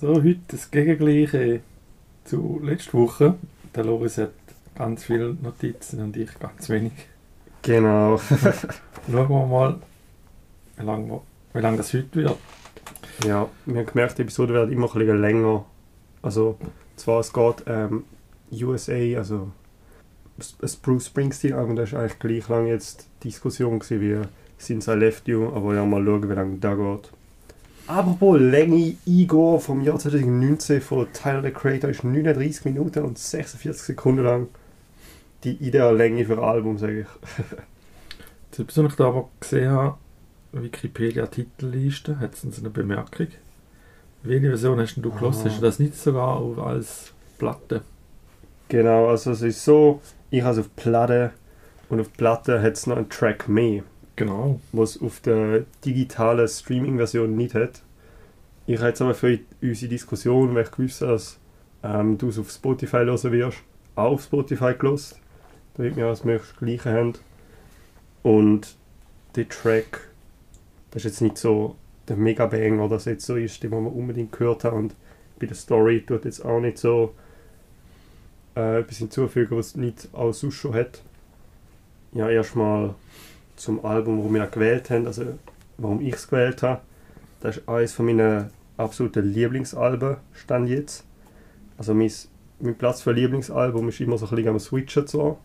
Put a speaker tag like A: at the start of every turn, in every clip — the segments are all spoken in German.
A: So, heute das Gegengleiche zu letzter Woche. Der Loris hat ganz viele Notizen und ich ganz wenig.
B: Genau.
A: Schauen wir mal, wie lange, wie lange das heute wird.
B: ja, wir haben gemerkt, die Episode wird immer ein bisschen länger. Also, zwar es geht ähm, USA, also das Bruce Springsteen-Album, das ist eigentlich gleich lang jetzt Diskussion gewesen wie Since I Left You, aber ja, mal schauen, wie lange das geht. Apropos Länge, Igor vom Jahr 2019 von Tyler, the Creator, ist 39 Minuten und 46 Sekunden lang. Die ideale Länge für ein Album, sage ich.
A: Jetzt was ich da aber gesehen habe, Wikipedia-Titelliste, hat es eine Bemerkung. Welche Version hast du gehört?
B: Ah.
A: Hast du das nicht sogar auf- als Platte?
B: Genau, also es ist so, ich habe es auf Platte und auf Platte hat es noch einen Track mehr,
A: Genau.
B: was auf der digitalen Streaming-Version nicht hat. Ich habe jetzt aber für unsere Diskussion, weil ich gewusst dass ähm, du es auf Spotify hören wirst, auch auf Spotify gelost, damit wir das möglichst Gleiche haben. Und der Track, das ist jetzt nicht so der Mega-Bang oder das jetzt so ist, den man unbedingt gehört hat. Und bei der Story tut jetzt auch nicht so äh, etwas hinzufügen, was es nicht auch sonst schon hat. Ja, erstmal zum Album, warum wir gewählt haben, also warum ich es gewählt habe. Das ist eines von meinen absoluten Lieblingsalben, stand jetzt. Also mein, mein Platz für Lieblingsalbum ist immer so ein bisschen am Switchen zwar.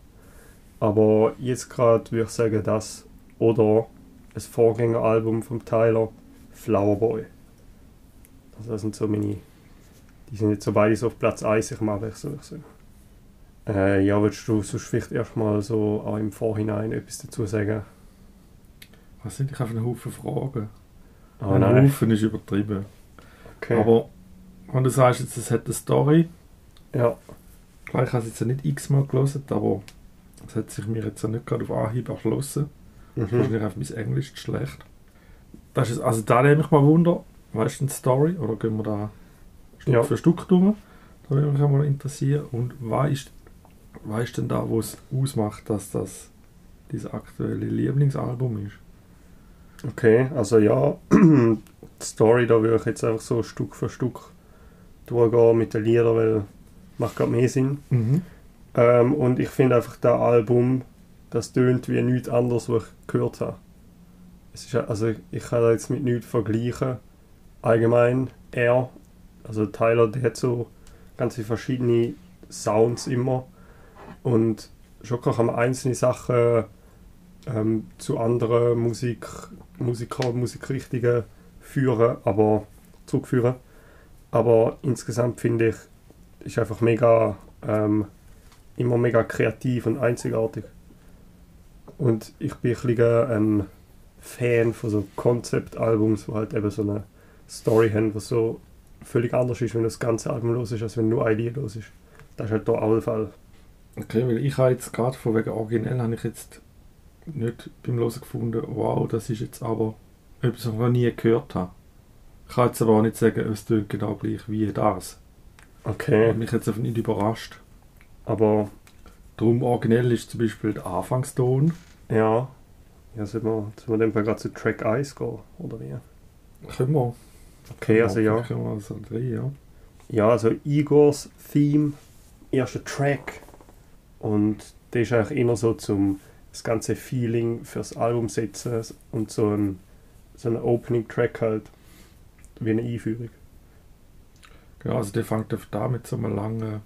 B: Aber jetzt gerade würde ich sagen, das oder ein Vorgängeralbum vom Tyler, Flower Boy. Also das sind so meine, die sind jetzt so beide so auf Platz 1 ich mache ich so. Äh, ja, würdest du sonst vielleicht erstmal so auch im Vorhinein etwas dazu sagen?
A: Was sind ich habe einen Haufen Fragen.
B: Ah,
A: ein
B: nein.
A: Haufen ist übertrieben.
B: Okay.
A: Aber wenn du sagst, jetzt, es hat eine Story,
B: ja.
A: klar, ich habe es jetzt nicht x-mal gelesen, aber es hat sich mir jetzt nicht gerade auf Anhieb erschlossen.
B: Mhm.
A: Wahrscheinlich einfach mein Englisch zu schlecht. Das ist, also da nehme ich mal Wunder, weißt du die Story? Oder gehen wir da Stück
B: Ja.
A: für Stück durch? Da würde mich auch mal interessieren. Und was ist, was ist denn da, wo es ausmacht, dass das dieses aktuelle Lieblingsalbum ist?
B: Okay, also ja, die Story, da würde ich jetzt einfach so Stück für Stück durchgehen mit den Liedern, weil macht gerade mehr Sinn. Ähm, und ich finde einfach, das Album, das tönt wie nichts anderes, was ich gehört habe. Es ist, also ich kann da jetzt mit nichts vergleichen. Allgemein, er, also Tyler, der hat so ganz viele verschiedene Sounds immer. Und schon kann man einzelne Sachen ähm, zu anderen Musik, Musiker Musikrichtungen führen, aber zurückführen. Aber insgesamt finde ich, ist einfach mega ähm, immer mega kreativ und einzigartig. Und ich bin ein bisschen ein Fan von so Konzeptalbums, wo halt eben so eine Story haben, was so völlig anders ist, wenn das ganze Album los ist, als wenn nur ein Lied los ist. Das ist halt da auch der Fall.
A: Okay, weil ich habe jetzt gerade von wegen originell habe ich jetzt nicht beim Hören gefunden, wow, das ist jetzt aber etwas, was ich noch nie gehört habe. Ich kann jetzt aber auch nicht sagen, es tönt genau gleich wie das.
B: Okay,
A: Hat mich jetzt einfach nicht überrascht.
B: aber
A: Darum originell ist zum Beispiel der Anfangston.
B: ja, ja sollen wir, sollen wir in dem Fall gerade zu Track 1 gehen, oder wie?
A: Können wir.
B: Okay, also ja.
A: Können wir also drei, ja.
B: Ja, also Igors Theme, erster Track. Und der ist eigentlich immer so zum das ganze Feeling fürs Album setzen und so ein, so ein Opening-Track halt, wie eine Einführung.
A: Genau, also der fängt auf da mit so einem langen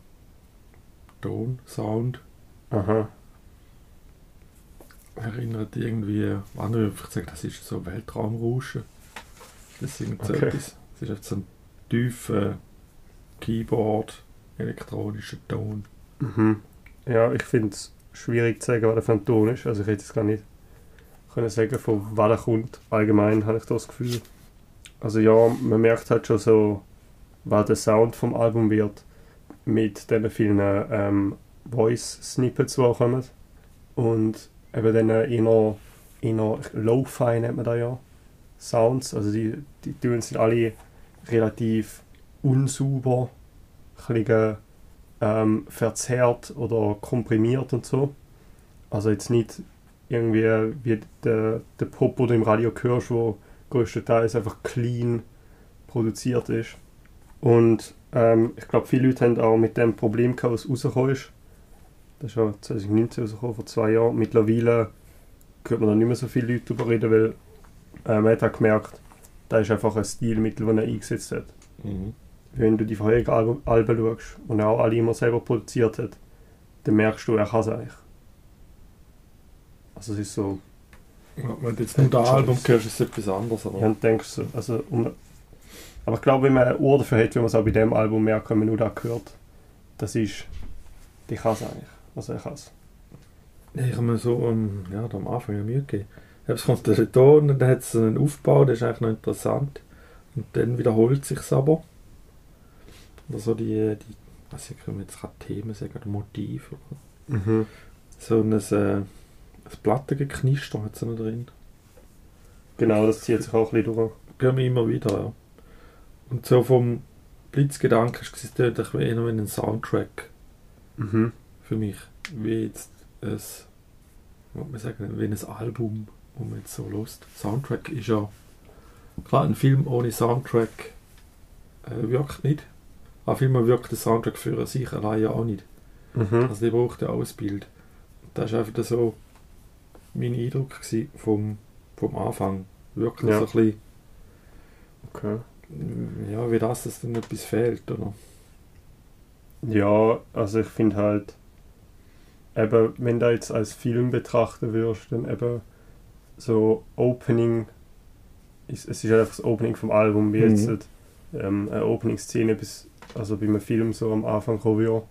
A: Ton, Sound.
B: Aha.
A: Erinnert irgendwie, andere würden vielleicht sagen, das ist so Weltraumrauschen. Das singt so
B: Okay.
A: etwas. Das ist so ein tiefer Keyboard, elektronischer Ton.
B: Mhm. Ja, ich finde es schwierig zu sagen, was der Ton ist. Also ich hätte es gar nicht können sagen, von wann er kommt. Allgemein habe ich das Gefühl. Also ja, man merkt halt schon so, was der Sound vom Album wird, mit den vielen ähm, Voice-Snippets, die kommen. Und eben dann eher, eher Lo-Fi nennt man da ja, Sounds. Also die, die Töne sind alle relativ unsauber, ein bisschen ähm, verzerrt oder komprimiert und so. Also jetzt nicht irgendwie wie der, der Pop, den du im Radio hörst, wo größtenteils einfach clean produziert ist. Und ähm, ich glaube, viele Leute haben auch mit dem Problem gehabt, was rausgekommen ist. Das ist ja 2019 rausgekommen, vor zwei Jahren. Mittlerweile hört man da nicht mehr so viele Leute darüber reden, weil äh, man hat auch gemerkt, da ist einfach ein Stilmittel, das er eingesetzt hat.
A: Mhm.
B: Wenn du die vorherigen Alben, Alben schaust und auch alle immer selber produziert hat, dann merkst du, er kann es eigentlich. Also es ist so,
A: Ja, wenn du jetzt nur das Album hörst, ist es etwas anderes. Aber
B: ja, und denkst so, also, um, aber ich glaube, wenn man ein Ohr dafür hat, wenn man es auch bei dem Album merkt, wenn man nur das hört, das ist, die kann es eigentlich. Also er kann es.
A: Ich habe mir so ähm, ja, am Anfang ja Mühe gegeben. Es kommt der Ton und dann hat es einen Aufbau, der ist eigentlich noch interessant. Und dann wiederholt sich aber. Oder so die, die was ich kann jetzt gerade Themen sagen, Motiv. Oder
B: Mhm.
A: so ein, äh, ein Plattengeknister hat es noch drin.
B: Genau, das zieht sich auch ein bisschen durch.
A: Gehen wir immer wieder, ja. Und so vom Blitzgedanken ist es tönt eher wie ein Soundtrack
B: Mhm.
A: für mich. Wie jetzt ein, was man sagen, wie ein Album, wo man jetzt so lust. Soundtrack ist ja, klar, ein Film ohne Soundtrack äh, wirkt nicht. Aber vielmehr wirkt der Soundtrack für sich allein ja auch nicht.
B: Mhm.
A: Also der braucht ja auch ein Bild. Das war einfach so mein Eindruck vom, vom Anfang. Wirklich
B: Ja.
A: so ein bisschen,
B: Okay.
A: ja, wie das, dass dann etwas fehlt, oder?
B: Ja, also ich finde halt, eben, wenn du jetzt als Film betrachten würdest, dann eben so Opening, es ist einfach das Opening vom Album, wie
A: Mhm.
B: jetzt halt, ähm, eine Opening-Szene, bis, also bei einem Film so am Anfang kommen würde,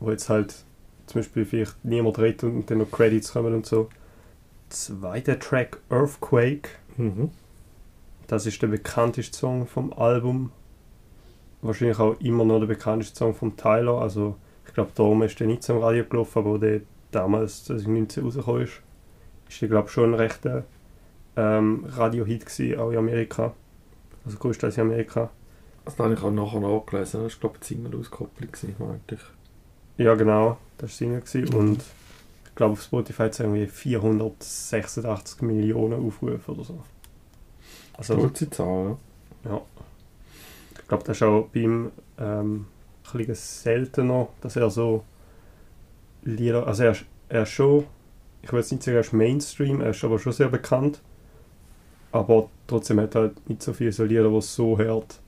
B: wo jetzt halt zum Beispiel vielleicht niemand redet und dann noch Credits kommen und so. Zweiter Track, Earthquake,
A: Mhm.
B: das ist der bekannteste Song vom Album. Wahrscheinlich auch immer noch der bekannteste Song von Tyler. Also ich glaube, darum ist der nicht im Radio gelaufen, aber der damals 2019 rausgekommen ist, ist der glaube ich schon ein rechter ähm, Radio-Hit gewesen, auch in Amerika. Also größtenteils in Amerika.
A: Das habe ich auch nachher nachgelesen. Das war, glaube ich, eine Single-Auskopplung, gewesen, meinte ich.
B: Ja genau, das war Single.
A: Mhm.
B: und ich glaube auf Spotify hat es irgendwie 486 Millionen Aufrufe oder so. Also
A: Stolze Zahl, ja.
B: Ich glaube, das ist auch bei ihm ähm, ein bisschen seltener, dass er so Lieder, also er ist, er ist schon, ich würde jetzt nicht sagen, er ist Mainstream, er ist aber schon sehr bekannt, aber trotzdem hat er halt nicht so viele so Lieder, die so hört,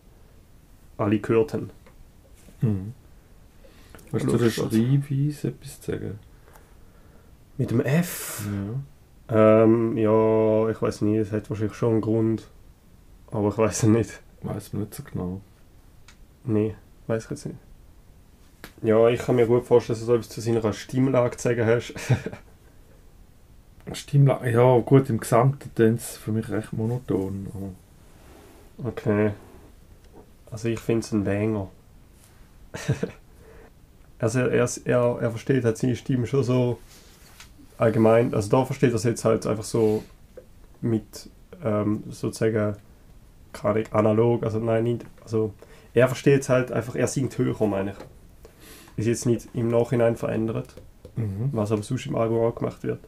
B: alle gehört haben.
A: Mhm. Hast du der Schreibweise etwas zu sagen?
B: Mit dem F?
A: Ja.
B: Ähm, ja, ich weiß nicht, es hat wahrscheinlich schon einen Grund, aber ich weiß es nicht.
A: Weiß man nicht so genau.
B: Nee, weiß ich jetzt nicht. Ja, ich kann mir gut vorstellen, dass du etwas zu seiner Stimmlage zu sagen hast.
A: Stimmlage, ja gut, im Gesamten dann es für mich recht monoton.
B: Okay. Also ich finde es ein Banger. also er, er, er, er versteht halt seine Stimme schon so allgemein. Also da versteht er es jetzt halt einfach so mit ähm, sozusagen Ahnung, analog, also nein, nicht. Also er versteht es halt einfach, er singt höher, meine ich. Ist jetzt nicht im Nachhinein verändert,
A: Mhm.
B: was aber sonst im Album auch gemacht wird.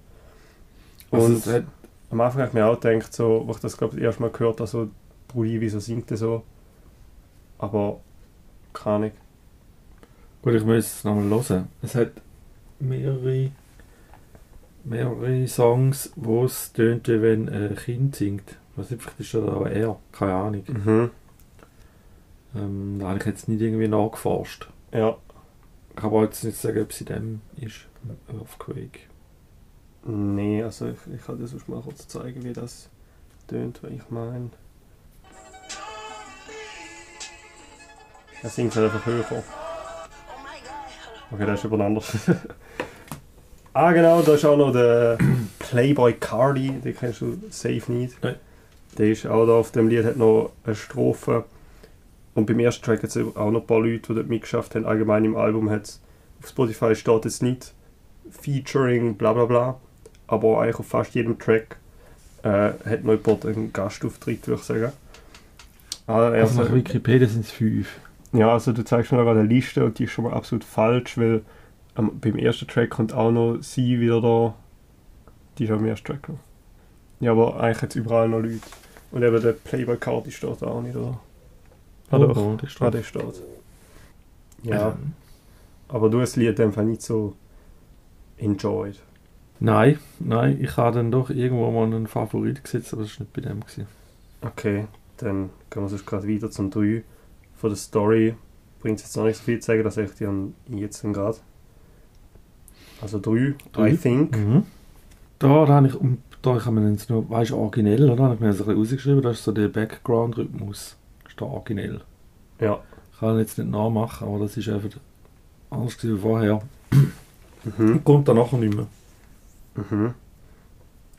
A: Also
B: Und
A: hat,
B: am Anfang habe ich mir auch gedacht, so, wo ich das glaube ich das erste Mal gehört habe, so, Brudi, wieso singt er so? Aber keine Ahnung.
A: gut, ich muss es nochmal hören. Es hat mehrere, mehrere Songs, wo es tönt, wie wenn ein Kind singt. Was nicht, vielleicht ist das aber er, keine Ahnung.
B: Mhm.
A: Ähm, da habe ich jetzt nicht irgendwie nachgeforscht.
B: Ja.
A: Ich kann aber jetzt nicht sagen, ob es in dem ist. Earthquake.
B: Nee, also ich, ich kann dir sonst mal kurz zeigen, wie das tönt, was ich meine. Er singt halt einfach höher. Okay, das ist jemand anders. ah genau, da ist auch noch der Playboy Cardi, den kennst du safe nicht.
A: Nein.
B: Der ist auch da auf dem Lied, hat noch eine Strophe. Und beim ersten Track hat es auch noch ein paar Leute, die dort mitgeschafft haben. Allgemein im Album hat es auf Spotify steht jetzt nicht Featuring bla bla bla. Aber eigentlich auf fast jedem Track äh, hat noch jemand einen Gastauftritt, würde ich sagen. Ah, er
A: Also nach Wikipedia sind es fünf.
B: Ja, also du zeigst mir gerade eine Liste und die ist schon mal absolut falsch, weil ähm, beim ersten Track kommt auch noch sie wieder da. Die ist auch im ersten Track noch. Ja, aber eigentlich hat es überall noch Leute. Und eben der Playboy Card steht da auch nicht, oder? Ah, doch.
A: Oh, der steht.
B: Ah, der steht. Ja,
A: Ähm,
B: aber du hast das Lied einfach nicht so enjoyed.
A: Nein, nein, ich habe dann doch irgendwo mal einen Favorit gesetzt, aber das war nicht bei dem. Gewesen.
B: Okay, dann gehen wir sonst gerade weiter zum 3. Von der Story bringt es jetzt noch nicht so viel zu sagen, das ich dir jetzt dann gerade. Also 3,
A: Drei.
B: I think.
A: Mhm. Da, da habe ich, da ich habe mir jetzt noch, weißt du, originell, oder? Habe ich mir das ein bisschen rausgeschrieben, das ist so der Background-Rhythmus. Das ist der originell.
B: Ja.
A: Ich kann ihn jetzt nicht nachmachen, aber das ist einfach anders wie vorher.
B: Mhm.
A: Kommt dann nachher nicht mehr.
B: Mhm.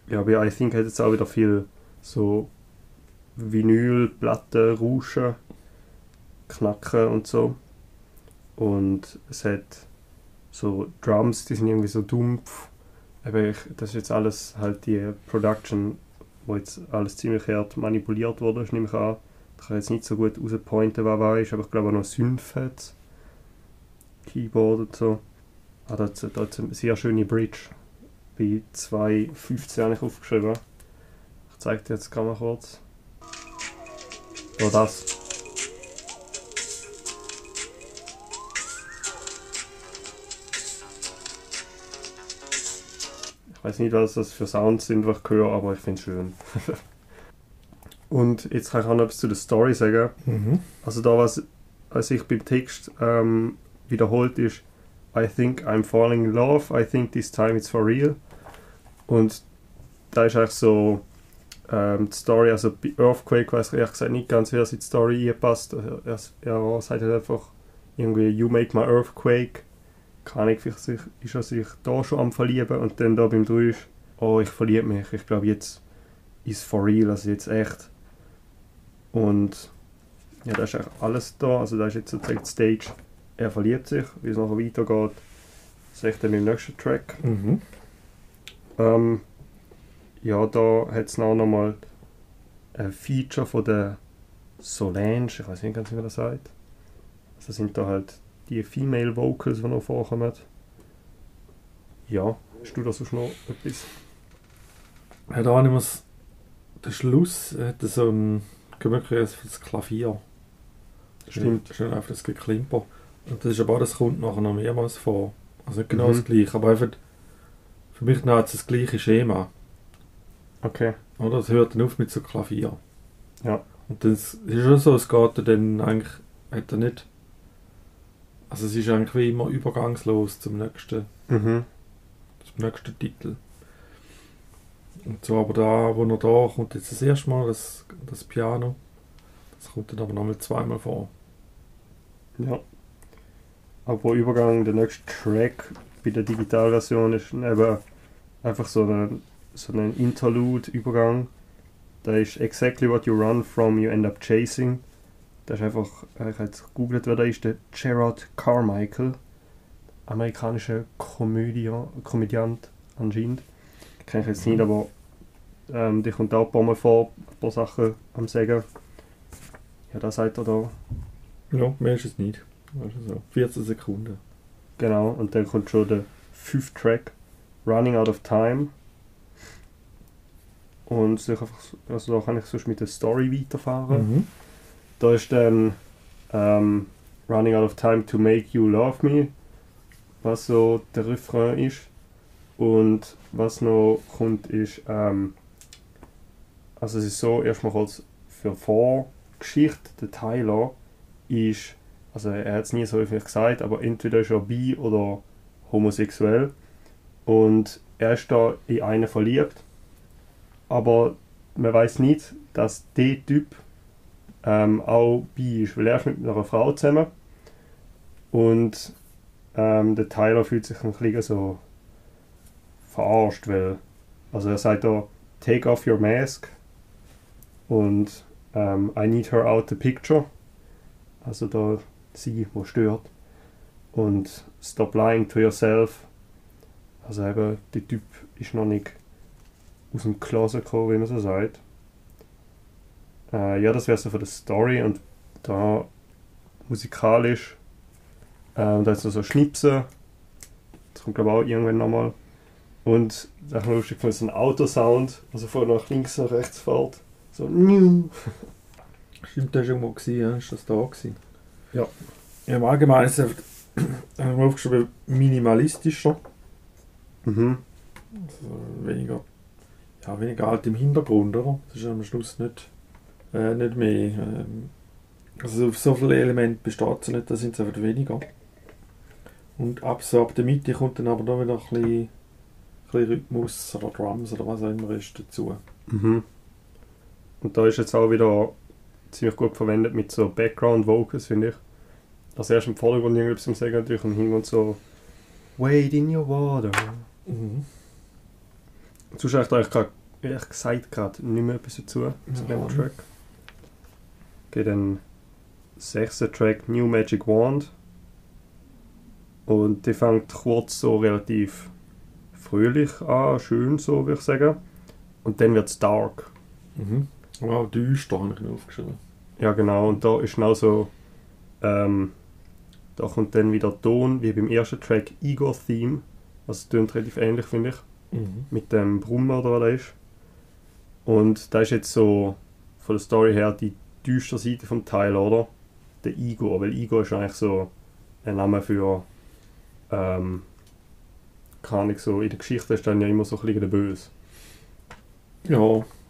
B: Ja, bei I think hat jetzt auch wieder viel so Vinyl, Platten, Rauschen, Knacken und so. Und es hat so Drums, die sind irgendwie so dumpf. Aber ich, das ist jetzt alles halt die Production, wo jetzt alles ziemlich hart manipuliert wurde, nehme ich an. Ich kann jetzt nicht so gut rauspointen, was war ist, aber ich glaube auch noch Synth hat Keyboard und so. Ah, da hat hat's eine sehr schöne Bridge. Bei 2.15 habe ich aufgeschrieben. Ich zeige dir jetzt gerade mal kurz. Ja, das. Ich weiß nicht, was das für Sounds sind, die ich höre, aber ich finde es schön. Und jetzt kann ich auch noch etwas zu der Story sagen.
A: Mhm.
B: Also da, was, was sich beim Text ähm, wiederholt ist, I think I'm falling in love, I think this time it's for real. Und da ist eigentlich so ähm, die Story, also bei Earthquake weiß ich ehrlich gesagt nicht ganz, wie das in die Story einpasst. Also, er, er sagt halt einfach irgendwie, you make my Earthquake. Keine Ahnung, vielleicht ist er sich da schon am Verlieben und dann da beim 3 ist, oh, ich verliebe mich, ich glaube jetzt ist for real, also jetzt echt. Und ja, da ist eigentlich alles da, also da ist jetzt sozusagen die Stage, er verliebt sich, wie es nachher weitergeht, sehe ich dann im nächsten Track.
A: Mhm.
B: Ähm, ja, da hat es noch mal ein Feature von der Solange, ich weiß nicht ganz, wie man das sagt. Also sind da halt die Female Vocals, die noch vorkommen. Ja, hast du da sonst noch etwas?
A: Ja, da habe ich der Schluss hat so ein gemütliches das Klavier.
B: Stimmt.
A: Schön einfach das Geklimper. Und das ist aber auch, das kommt nachher noch mehrmals vor. Also nicht genau
B: Mhm.
A: das gleiche, aber einfach für mich hat es das gleiche Schema.
B: Okay.
A: Oder? Es hört dann auf mit so Klavier.
B: Ja.
A: Und das ist schon so, es geht dann eigentlich, hat er nicht, also es ist eigentlich wie immer übergangslos zum nächsten,
B: Mhm.
A: zum nächsten Titel. Und so, aber da, wo er da kommt jetzt das erste Mal, das, das Piano, das kommt dann aber nochmal zweimal vor.
B: Ja. Aber Übergang, der nächste Track bei der Digitalversion ist eben einfach so ein, so ein Interlude-Übergang. Da ist Exactly what you run from, you end up chasing. Da ist einfach, äh, ich habe jetzt gegoogelt, wer da ist, der Gerard Carmichael. Amerikanischer Komödia, Komödiant anscheinend. Kenne ich jetzt nicht, aber ähm, die kommt auch ein paar Mal vor, ein paar Sachen am Sagen. Ja, da sagt er da
A: Ja, mehr ist es nicht. Also so 14 Sekunden.
B: Genau, und dann kommt schon der fünfte Track, Running Out of Time. Und so, also da kann ich sonst mit der Story weiterfahren.
A: Mhm.
B: Da ist dann ähm, Running Out of Time to Make You Love Me, was so der Refrain ist. Und was noch kommt ist, ähm, also es ist so, erstmal kurz für Vorgeschichte, der Tyler ist, also er hat es nie so öffentlich gesagt, aber entweder ist er bi oder homosexuell. Und er ist da in einen verliebt. Aber man weiß nicht, dass der Typ ähm, auch bi ist, weil er ist mit einer Frau zusammen. Und ähm, der Tyler fühlt sich ein bisschen so verarscht, weil also er sagt da, take off your mask und ähm, I need her out the picture. Also da sie, wo stört. Und stop lying to yourself. Also eben, der Typ ist noch nicht aus dem Closet gekommen, wie man so sagt. Äh, ja, das wäre so von der Story und da musikalisch. Äh, da ist noch so Schnipsen. Das kommt glaube ich auch irgendwann nochmal. Und das ist lustig, von so ein Autosound, also von nach links nach rechts fährt. So.
A: Stimmt, das war irgendwo, gewesen, ja? Ist das da gewesen?
B: Ja.
A: ja Im Allgemeinen ist es einfach, habe ich mir aufgeschrieben, minimalistischer.
B: Mhm.
A: Also weniger, ja, weniger alt im Hintergrund, oder? Das ist am Schluss nicht, äh, nicht mehr. Ähm, also auf so viele Elemente besteht es nicht, da sind es einfach weniger. Und ab so ab der Mitte kommt dann aber noch wieder ein bisschen, ein bisschen Rhythmus oder Drums oder was auch immer ist dazu.
B: Mhm. Und da ist jetzt auch wieder ziemlich gut verwendet mit so Background Vocals, finde ich. Also erst im Vordergrund irgendwas zum Sagen natürlich und hinten so Wade in your water.
A: Mhm.
B: Sonst habe ich da eigentlich gesagt gerade nicht mehr etwas dazu zu dem Track. Okay, dann sechster Track New Magic Wand. Und die fängt kurz so relativ fröhlich an, schön so würde ich sagen. Und dann wird es dark.
A: Mhm. Wow, düster habe ich mir aufgeschrieben.
B: Ja genau, und da ist genau so, ähm, da kommt dann wieder Ton, wie beim ersten Track Igor Theme. Also es tönt relativ ähnlich, finde ich.
A: Mhm.
B: mit dem Brummer oder was das ist. Und da ist jetzt so von der Story her die düstere Seite vom Teil, oder? Der Igor, weil Igor ist eigentlich so ein Name für ähm, keine Ahnung, so in der Geschichte ist dann ja immer so ein bisschen der Böse.
A: Ja,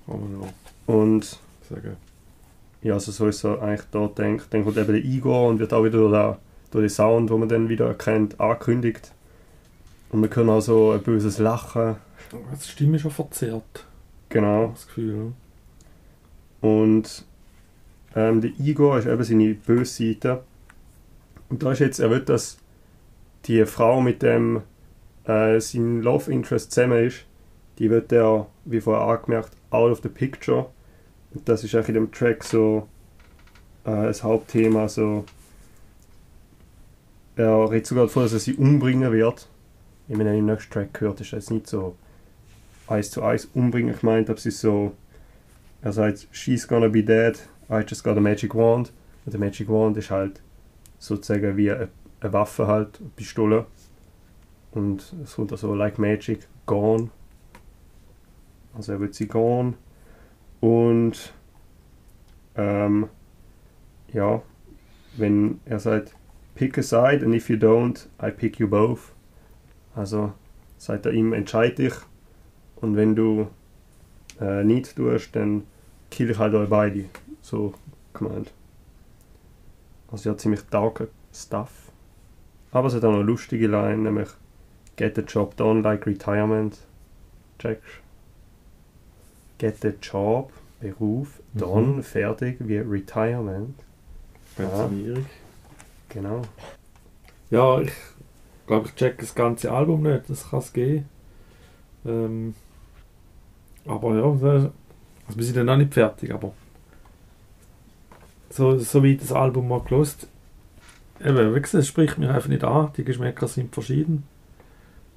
A: kann man ja
B: Und
A: sagen.
B: ja, also so ist er eigentlich da denkt. Dann kommt eben der Igor und wird auch wieder durch den, durch den Sound, wo man dann wieder erkennt, angekündigt. Und wir können auch so ein böses Lachen.
A: Die Stimme ist schon verzerrt,
B: Genau.
A: das Gefühl.
B: Und ähm, der Igor ist eben seine böse Seite. Und da ist jetzt, er will, dass die Frau mit dem äh, sein Love Interest zusammen ist, die wird er, wie vorher angemerkt, out of the picture. Und das ist eigentlich in dem Track so äh, das Hauptthema. So, er redet sogar davon, dass er sie umbringen wird. Ich meine, im nächsten Track gehört, ist das nicht so eins zu eins umbringen gemeint, aber es ist so, er sagt, she's gonna be dead, I just got a magic wand. Und der Magic Wand ist halt sozusagen wie eine, Waffe halt, eine Pistole. Und es kommt also like magic, gone. Also er wird sie gone. Und ähm, ja, wenn er sagt, pick a side and if you don't, I pick you both. Also sagt er ihm, entscheid dich. Und wenn du äh, nicht tust, dann kill ich halt euch beide. So gemeint. Also ja, ziemlich darker Stuff. Aber es hat auch noch eine lustige Line, nämlich Get the job done like retirement. Checkst Get the job, Beruf,
A: Mhm.
B: done, fertig, wie Retirement.
A: Pensionierung.
B: Genau.
A: Ja, ich glaube, ich check das ganze Album nicht, das kann es geben. Ähm, aber ja, das- also wir sind ja noch nicht fertig, aber so, so wie das Album mal gelost, eben, wie gesagt, es spricht mich einfach nicht an, die Geschmäcker sind verschieden.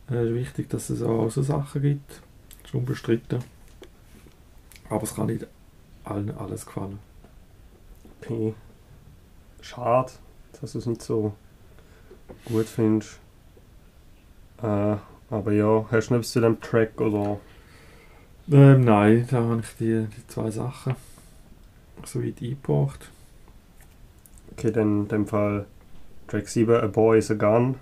A: Es ist wichtig, dass es auch so Sachen gibt, das ist unbestritten. Aber es kann nicht allen alles gefallen.
B: Okay. Schade, dass du es nicht so gut findest. Äh, aber ja, hast du noch etwas zu dem Track oder?
A: Ähm, nein, da habe ich die, die zwei Sachen so weit eingebracht.
B: Okay, dann in dem Fall Track 7, A Boy is a Gun.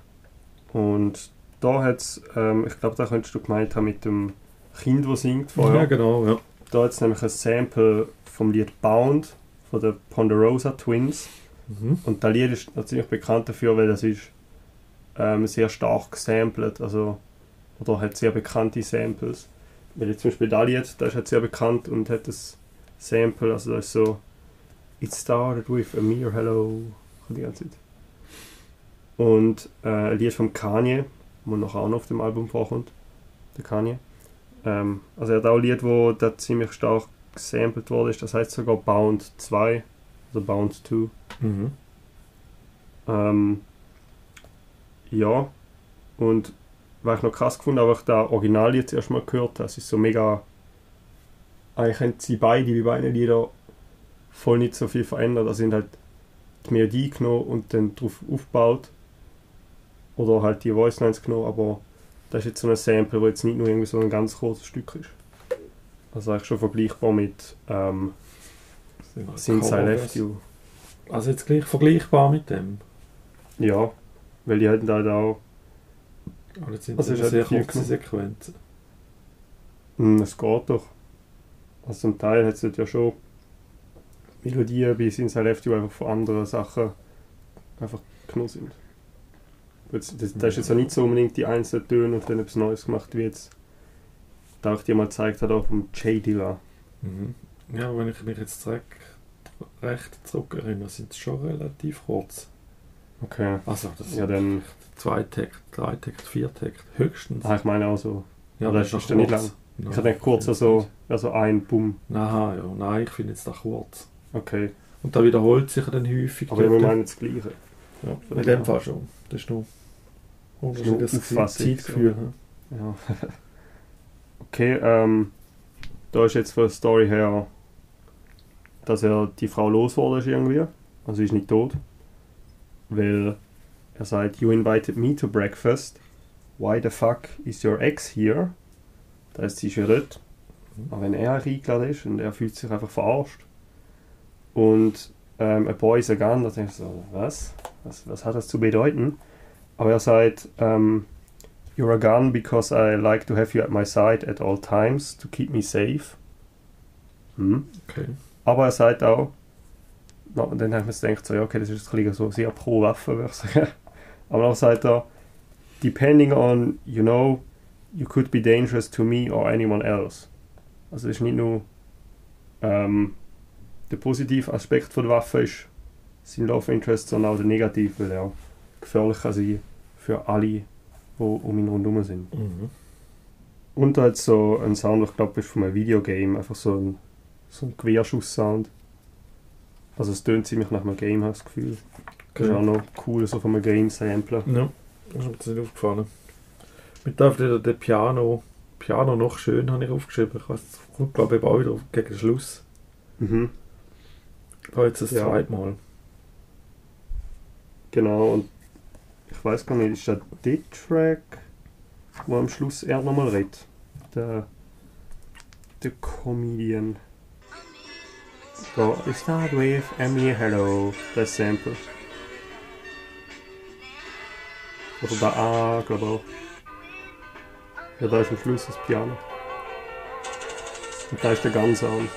B: Und da hat es, ähm, ich glaube, da könntest du gemeint haben mit dem Kind, das singt vorher.
A: Ja, genau, ja.
B: Da hat es nämlich ein Sample vom Lied Bound von den Ponderosa Twins.
A: Mhm.
B: Und das Lied ist ziemlich bekannt dafür, weil das ist ähm, sehr stark gesampelt, also oder hat sehr bekannte Samples. Weil jetzt zum Beispiel das Lied, das ist halt sehr bekannt und hat das Sample, also das ist so It started with a mere hello die ganze Zeit. Und äh, ein Lied von Kanye, wo noch auch noch auf dem Album vorkommt, der Kanye. Ähm, also er hat auch ein Lied, wo da ziemlich stark gesampelt wurde, das heißt sogar Bound 2, also Bound 2.
A: Mhm.
B: Ähm, ja, und was ich noch krass gefunden habe, ich das Original jetzt erstmal gehört es ist so mega. Eigentlich haben sie beide, wie beide Lieder, voll nicht so viel verändert. Also sind halt die Melodie genommen und dann drauf aufgebaut. Oder halt die Voice Lines genommen, aber das ist jetzt so ein Sample, wo jetzt nicht nur irgendwie so ein ganz kurzes Stück ist. Also eigentlich schon vergleichbar mit ähm, Since I left you.
A: Also jetzt gleich vergleichbar mit dem.
B: Ja, weil die hatten halt auch.
A: Aber jetzt sind
B: Also
A: das sehr
B: halt viel
A: kurze Sequenzen.
B: Hm, es geht doch. Also zum Teil hat es ja schon Melodien bei Since I left you einfach von anderen Sachen einfach genommen sind. Das, das, ist jetzt auch nicht so unbedingt die einzelnen Töne und dann etwas Neues gemacht, wie jetzt da ich dir mal gezeigt habe, auch vom J Dilla.
A: Mhm. Ja, wenn ich mich jetzt recht, recht zurück erinnere, sind es schon relativ kurz.
B: Okay.
A: Also das
B: Ja, dann.
A: zwei Takt, drei Takt, vier Takt, höchstens.
B: Ah, ich meine auch so.
A: ja,
B: aber das
A: doch
B: ist ja nicht
A: kurz.
B: lang.
A: Nein,
B: Ich habe kurz
A: finde
B: so,
A: nicht.
B: also ein Bumm.
A: Aha, ja, nein, ich finde jetzt da kurz.
B: Okay.
A: Und da wiederholt sich dann häufig.
B: Aber wir meinen das Gleiche.
A: ja, in dem Fall schon. Das ist nur unterschiedliches
B: so. Ja. okay, ähm, da ist jetzt von der Story her, dass er die Frau losgeworden ist irgendwie. Also sie ist nicht tot. Weil er sagt, you invited me to breakfast. Why the fuck is your ex here? Das heißt, sie ist ja dort.
A: Mhm.
B: Aber wenn er eingeladen ist und er fühlt sich einfach verarscht. Und ähm, a boy is a gun, da denke ich so, was? was? Was hat das zu bedeuten? Aber er sagt, ähm, You're a gun because I like to have you at my side at all times to keep me safe. Hm.
A: Okay.
B: Aber er sagt auch, na, und dann habe ich mir gedacht, so, ja, okay, das ist ein bisschen so sehr pro Waffe, würde ich sagen. Aber dann sagt er, depending on, you know, you could be dangerous to me or anyone else. Also es ist nicht nur ähm, der positive Aspekt von der Waffe ist sein Love Interest, sondern auch der negative, weil er gefährlich kann sein für alle, die um ihn rundherum sind.
A: Mhm.
B: Und halt so ein Sound, ich glaube, ist von einem Videogame, einfach so ein, so ein Querschuss-Sound. Also es tönt ziemlich nach einem Game, habe ich das Gefühl. Das ist auch noch cool, so von einem Game-Sampler.
A: Ja, das ist mir nicht aufgefallen. Mit darf wieder der Piano, Piano noch schön, habe ich aufgeschrieben. Ich weiß, das kommt glaube ich auch wieder gegen den Schluss.
B: Mhm.
A: Da jetzt das
B: Ja.
A: zweite Mal.
B: Genau, und ich weiß gar nicht, ist das der Track, wo am Schluss er nochmal redet? Der, der Comedian. So, I start with Emily Hello, das Sample. Oder der A, glaube ich auch. Ja, da ist am Schluss das Piano. Und da ist der ganze an.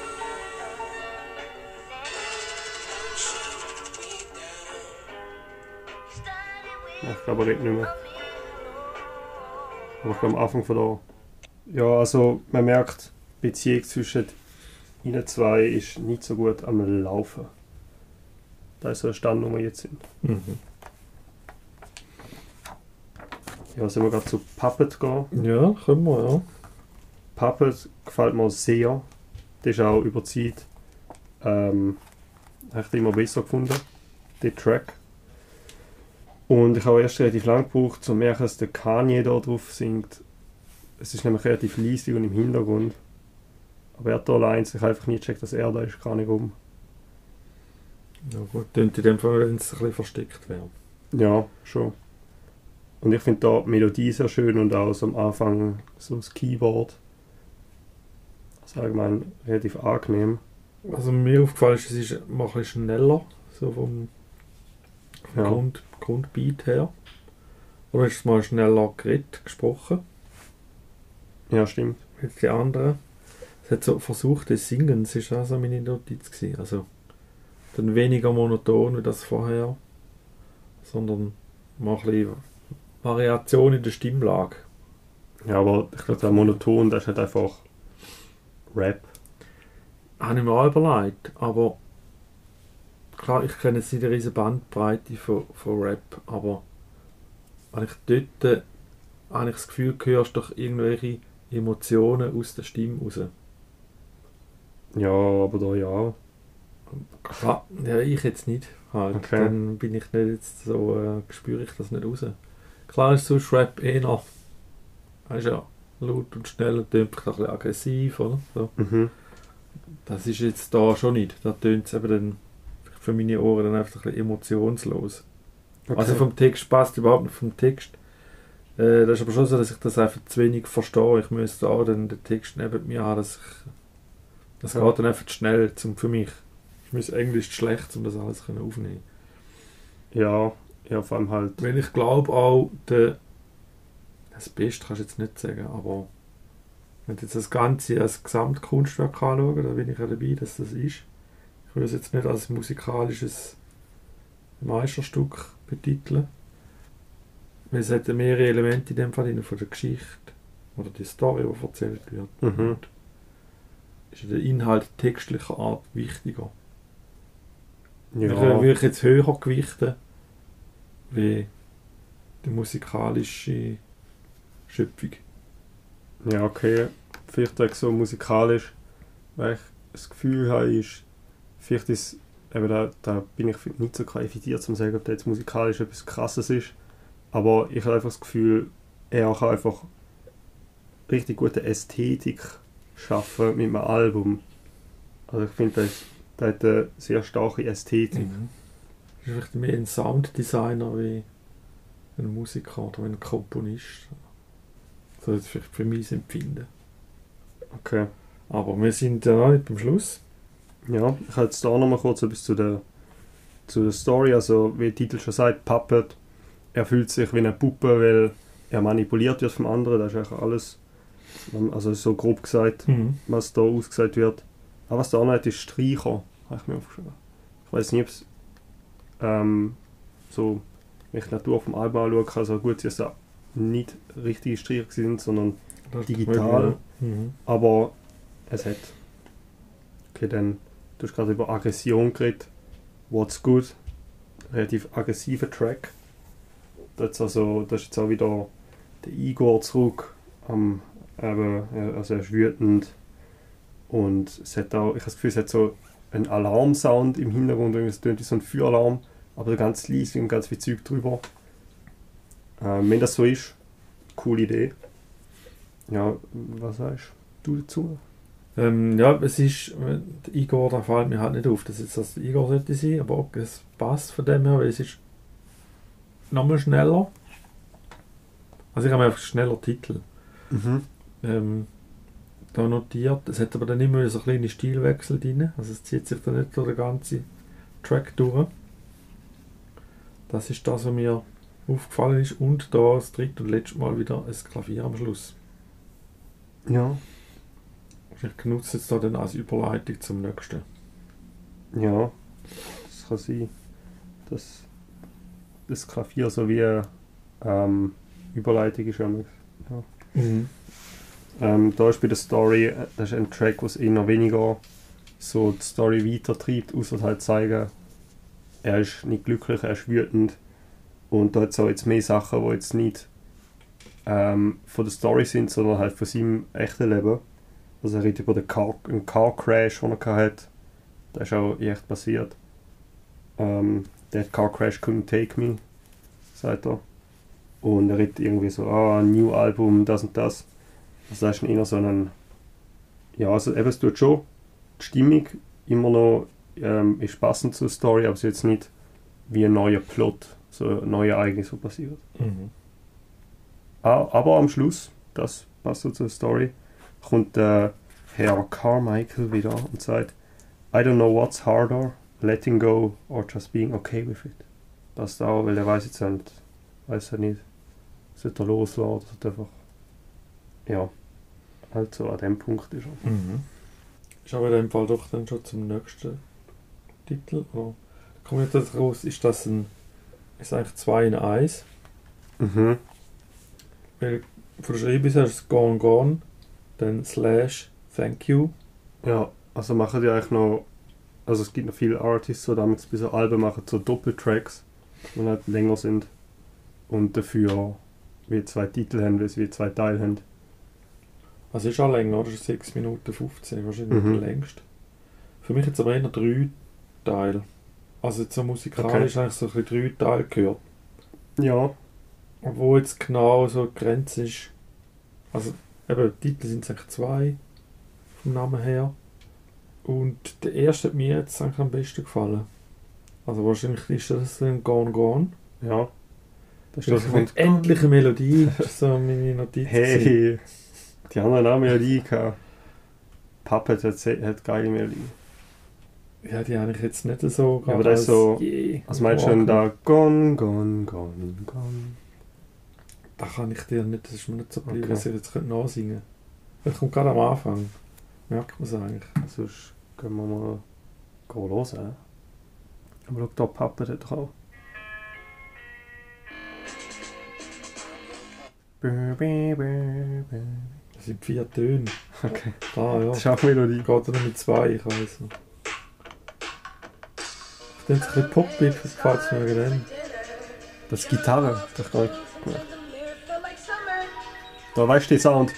B: Ich glaube, er redet nicht mehr. Aber ich glaube, am Anfang von da. Ja, also man merkt, die Beziehung zwischen ihnen zwei ist nicht so gut am Laufen. Da ist so der Stand, wo wir jetzt sind.
A: Mhm.
B: Ja, sollen wir gerade zu Puppet gehen?
A: Ja, können wir, ja.
B: Puppet gefällt mir sehr. Das ist auch über die Zeit ähm, habe ich immer besser gefunden, den Track. Und ich habe erst relativ lange gebraucht, um zu merken, dass der Kanye da drauf singt. Es ist nämlich relativ leise und im Hintergrund. Aber er hat da allein sich einfach nie gecheckt, dass er da ist, gar nicht rum.
A: Ja gut, tönt in dem Fall, wenn es ein bisschen versteckt wäre.
B: Ja, schon. Und ich finde da die Melodie sehr schön und auch so am Anfang so das Keyboard. Also allgemein relativ angenehm.
A: Also mir aufgefallen ist, es ist mal ein bisschen schneller, so vom
B: Ja.
A: Grund, Grundbeat her. Oder ist es mal schneller geredet, gesprochen,
B: Ja, stimmt.
A: als die anderen. Es hat so versucht, das Singen, das war auch so meine Notiz. Gewesen. Also dann weniger monoton wie das vorher, sondern mal ein bisschen Variation in der Stimmlage.
B: Ja, aber ich glaube, der Monoton, das ist halt einfach Rap.
A: Habe ich mir auch überlegt, aber klar, ich kenne jetzt nicht eine riesige Bandbreite von, von Rap, aber wenn ich dort, äh, habe ich das Gefühl, du hörst doch irgendwelche Emotionen aus der Stimme raus.
B: Ja, aber da ja.
A: Klar, ja, ich jetzt nicht. Halt.
B: Okay.
A: Dann bin ich nicht jetzt so, äh, spüre ich das nicht raus. Klar ist sonst Rap eh noch, weißt ja, laut und schnell und tönt ein bisschen aggressiv, oder? So.
B: Mhm.
A: Das ist jetzt da schon nicht. Da tönt es eben dann für meine Ohren dann einfach ein bisschen emotionslos.
B: Okay.
A: Also vom Text passt überhaupt nicht vom Text. Äh, das ist aber schon so, dass ich das einfach zu wenig verstehe. Ich müsste auch dann den Text neben mir haben, dass ich, das
B: Ja.
A: geht dann einfach zu schnell zum, für mich. Mein Englisch ist schlecht, um das alles können aufnehmen
B: Ja, ja, vor allem halt.
A: Weil ich glaube auch, der, das Beste kannst du jetzt nicht sagen, aber wenn du jetzt das Ganze als Gesamtkunstwerk anschauen, da bin ich ja dabei, dass das ist. Ich würde es jetzt nicht als musikalisches Meisterstück betiteln. Weil es hat mehrere Elemente in dem Fall drin, von der Geschichte oder die Story, die erzählt wird.
B: Mhm.
A: Ist der Inhalt textlicher Art wichtiger.
B: Ja,
A: Ja. Würde ich jetzt höher gewichten, wie die musikalische Schöpfung.
B: ja, okay. Vielleicht auch so musikalisch, weil ich das Gefühl habe, ist, vielleicht ist, eben da, da bin ich nicht so qualifiziert, um zu sagen, ob da jetzt musikalisch etwas Krasses ist. Aber ich habe einfach das Gefühl, er kann einfach richtig gute Ästhetik schaffen mit einem Album. Also ich finde, das, das hat eine sehr starke Ästhetik.
A: Mhm. Ist vielleicht mehr ein Sounddesigner wie ein Musiker oder ein Komponist. So ist vielleicht für mich das Empfinden.
B: Okay.
A: Aber wir sind ja noch nicht beim Schluss.
B: Ja, ich habe jetzt da nochmal kurz etwas zu der, zu der Story. Also, wie der Titel schon sagt, Puppet. Er fühlt sich wie eine Puppe, weil er manipuliert wird vom anderen. Das ist eigentlich alles, also so grob gesagt, was da ausgesagt wird. Aber was da auch noch hat, ist Streicher, habe ich mir aufgeschrieben. Ich weiß nicht, ob es ähm, so, wenn ich die Natur vom Album anschaue, kann so gut sein, dass da nicht richtige Streicher sind, sondern
A: Das
B: Digital.
A: Mhm.
B: aber es hat. Okay, dann. Du hast gerade über Aggression geredet. What's Good. Relativ aggressiver Track. Das ist, also, das ist jetzt auch wieder der Igor zurück. Am, eben, ja, also er ist wütend. Und es hat auch, ich habe das Gefühl, es hat so einen Alarmsound im Hintergrund. Es tönt wie so ein Feueralarm. Aber ganz leise und ganz viel Zeug drüber. Ähm, wenn das so ist, coole Idee. Ja, was sagst du dazu?
A: Ähm, ja, es ist, äh, der Igor, da fällt mir halt nicht auf, dass jetzt das Igor sollte sein, aber auch es passt von dem her, weil es ist nochmal schneller. Also ich habe einfach schneller Titel
B: Mhm.
A: ähm, da notiert. Es hat aber dann immer so kleine Stilwechsel drin, also es zieht sich dann nicht durch den ganzen Track durch. Das ist das, was mir aufgefallen ist. Und da das dritte und letzte Mal wieder ein Klavier am Schluss.
B: Ja.
A: Ich nutze jetzt da dann als Überleitung zum nächsten.
B: Ja. Das kann sein. Dass das Klavier so wie ähm, Überleitung ist. Ja.
A: Mhm.
B: Ähm, da ist bei der Story, äh, das ist ein Track, was eher weniger so die Story weitertreibt, außer halt zeigen, er ist nicht glücklich, er ist wütend. Und da hat es auch jetzt mehr Sachen, die jetzt nicht ähm, von der Story sind, sondern halt von seinem echten Leben. Also er redet über den Car, einen Car Crash, den er hatte. Das ist auch echt passiert. Ähm, der Car Crash couldn't take me, sagt er. Und er redet irgendwie so, ah, ein New Album, das und das. Also das ist eher so ein, ja, also eben, es tut schon, die Stimmung immer noch ähm, ist passend zur Story, aber es ist jetzt nicht wie ein neuer Plot, so ein neues Ereignis, so passiert.
A: Mhm.
B: Ah, aber am Schluss, das passt so zur Story, kommt der Herr Carmichael wieder und sagt, I don't know what's harder, letting go or just being okay with it. Passt auch, weil er weiß jetzt halt, weiß er nicht, sollte er loslassen oder sollte einfach, ja, halt so an dem Punkt ist er.
A: Mhm. Ist aber in dem Fall doch dann schon zum nächsten Titel. Oder? Kommt jetzt raus, ist das ein. Ist eigentlich 2 in 1.
B: Mhm.
A: Weil von der her ist es Gone Gone, dann Slash Thank You.
B: Ja, also machen die eigentlich noch, also es gibt noch viele Artists, die damit bei so Alben machen, so Doppeltracks, die halt länger sind und dafür wie zwei Titel haben, weil sie wie zwei Teile haben.
A: Also ist auch länger, oder? Das ist 6 Minuten 15, wahrscheinlich
B: Mhm.
A: der längste. Für mich jetzt aber eher drei Teile. Also jetzt so musikalisch eigentlich so ein drei Teile gehört.
B: Ja,
A: Wo jetzt genau so die Grenze ist. Also eben, die Titel sind es eigentlich zwei vom Namen her. Und der erste hat mir jetzt eigentlich am besten gefallen. Also wahrscheinlich ist das dann Gone Gone.
B: ja. Das ist das
A: endlich eine Melodie, ist so meine Notiz. gewesen.
B: Hey, die anderen haben Melodie gehabt. Puppet hat, hat geile Melodie.
A: Ja, die habe ich jetzt nicht so
B: Ja, aber das ist so- Was meinst du denn da? Gone, gone, gone, gone.
A: Da kann ich dir nicht, das ist mir nicht so geblieben,
B: Okay.
A: dass ich jetzt nachsingen könnte. Das kommt gerade am Anfang. Merkt man es eigentlich.
B: Sonst gehen wir mal gehen hören. Aber schau, da Papa hat doch auch. Okay.
A: Das sind vier Töne. Da, ja.
B: Das ist auch Melodie.
A: Geht er nur mit zwei, ich weiß noch. Ich denke, ein bisschen Pop-Beat, das gefällt mir wegen dem.
B: Das ist Gitarre. Das ist nicht gut. Da weißt du den Sound.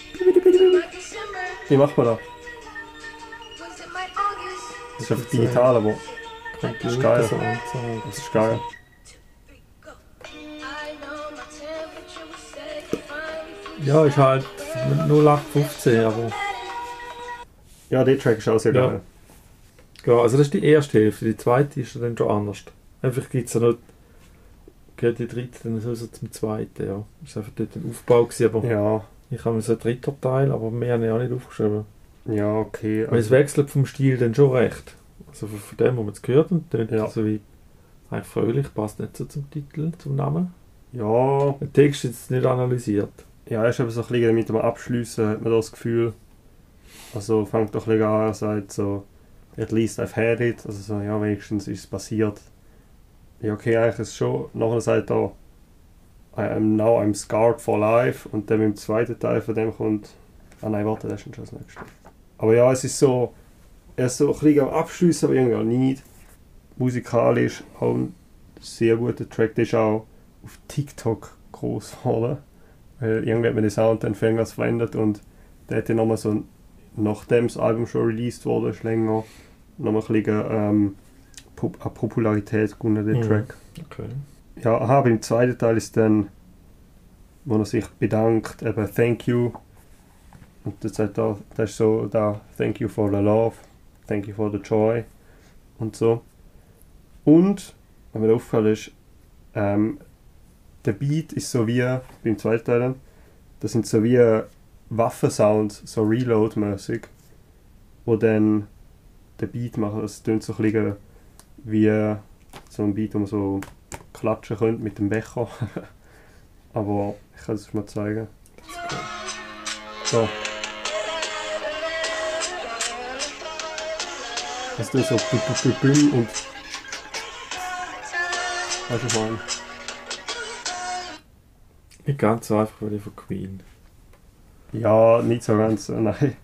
B: Wie macht man das? Das ist einfach digital, aber
A: Computer
B: ist geil. das ist geil.
A: Ja, ist halt mit 0815, aber...
B: Ja, der Track ist auch sehr geil.
A: Ja, also das ist die erste Hälfte, die zweite ist dann schon anders. Einfach gibt es ja noch... Geht die dritte dann so so zum zweiten, ja. Das war einfach dort ein Aufbau, gewesen, aber
B: Ja,
A: ich habe mir so einen dritten Teil, aber mehr habe ich auch nicht aufgeschrieben.
B: ja, okay.
A: Weil es wechselt vom Stil dann schon recht. Also von von dem, was man jetzt gehört und tönt
B: Ja.
A: so wie eigentlich fröhlich, passt nicht so zum Titel, zum Namen.
B: Ja,
A: Der Text ist jetzt nicht analysiert.
B: ja, ist eben so ein bisschen mit dem Abschliessen, hat man das Gefühl. Also fängt doch ein bisschen an, sagt so, at least I've had it. Also so, ja, wenigstens ist es passiert. Ja, okay, eigentlich ist es schon. Nachher sagt er, I am now I'm scarred for life. Und dann im zweiten Teil von dem kommt, ah nein, warte, das ist schon das nächste. Aber ja, es ist so, er ist so ein bisschen am Abschliessen, aber irgendwie auch nicht. Musikalisch auch ein sehr guter Track, der ist auch auf TikTok groß geworden. Weil irgendwie hat man den Sound dann Fängers verändert und der hat dann nochmal so, nachdem das Album schon released wurde, ist länger, nochmal ein bisschen ähm, Pop an Popularität gewonnen, der
A: Mhm.
B: Track.
A: Okay.
B: Ja, aha, beim zweiten Teil ist dann, wo er sich bedankt, eben Thank you. Und das, sagt er, das ist so da, Thank you for the love, Thank you for the joy und so. Und, was mir aufgefallen ist, ähm, der Beat ist so wie, beim zweiten Teil, das sind so wie Waffensounds, so Reload-mäßig, wo dann der Beat machen, das tönt so ein bisschen wie so ein Beat, wo man so klatschen könnte mit dem Becher. Aber ich kann es mal zeigen. So. Das tut so bü- bü- bü- büm und. Weißt du, meine?
A: Nicht ganz so einfach wie von Queen.
B: Ja, nicht so ganz, nein.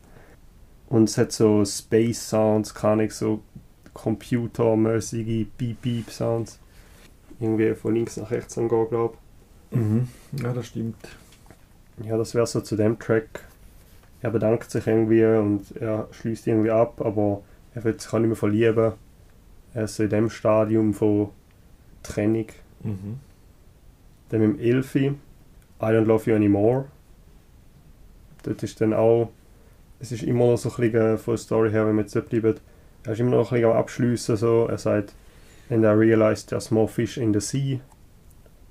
B: Und es hat so Space Sounds, kann ich so computermäßige Beep-Beep-Sounds. Irgendwie von links nach rechts angehen, glaube
A: Mhm. Ja, das stimmt.
B: ich. Ja, das wäre so zu dem Track. Er bedankt sich irgendwie und er schließt irgendwie ab, aber er will sich auch nicht mehr verlieben. Er ist so in dem Stadium von Trennung.
A: Mhm.
B: Dann mit dem Elfi, I don't love you anymore. Dort ist dann auch, es ist immer noch so ein bisschen von der Story her, wenn wir jetzt bleiben, er ist immer noch ein bisschen am Abschliessen, so, er sagt, and I realized there's more fish in the sea.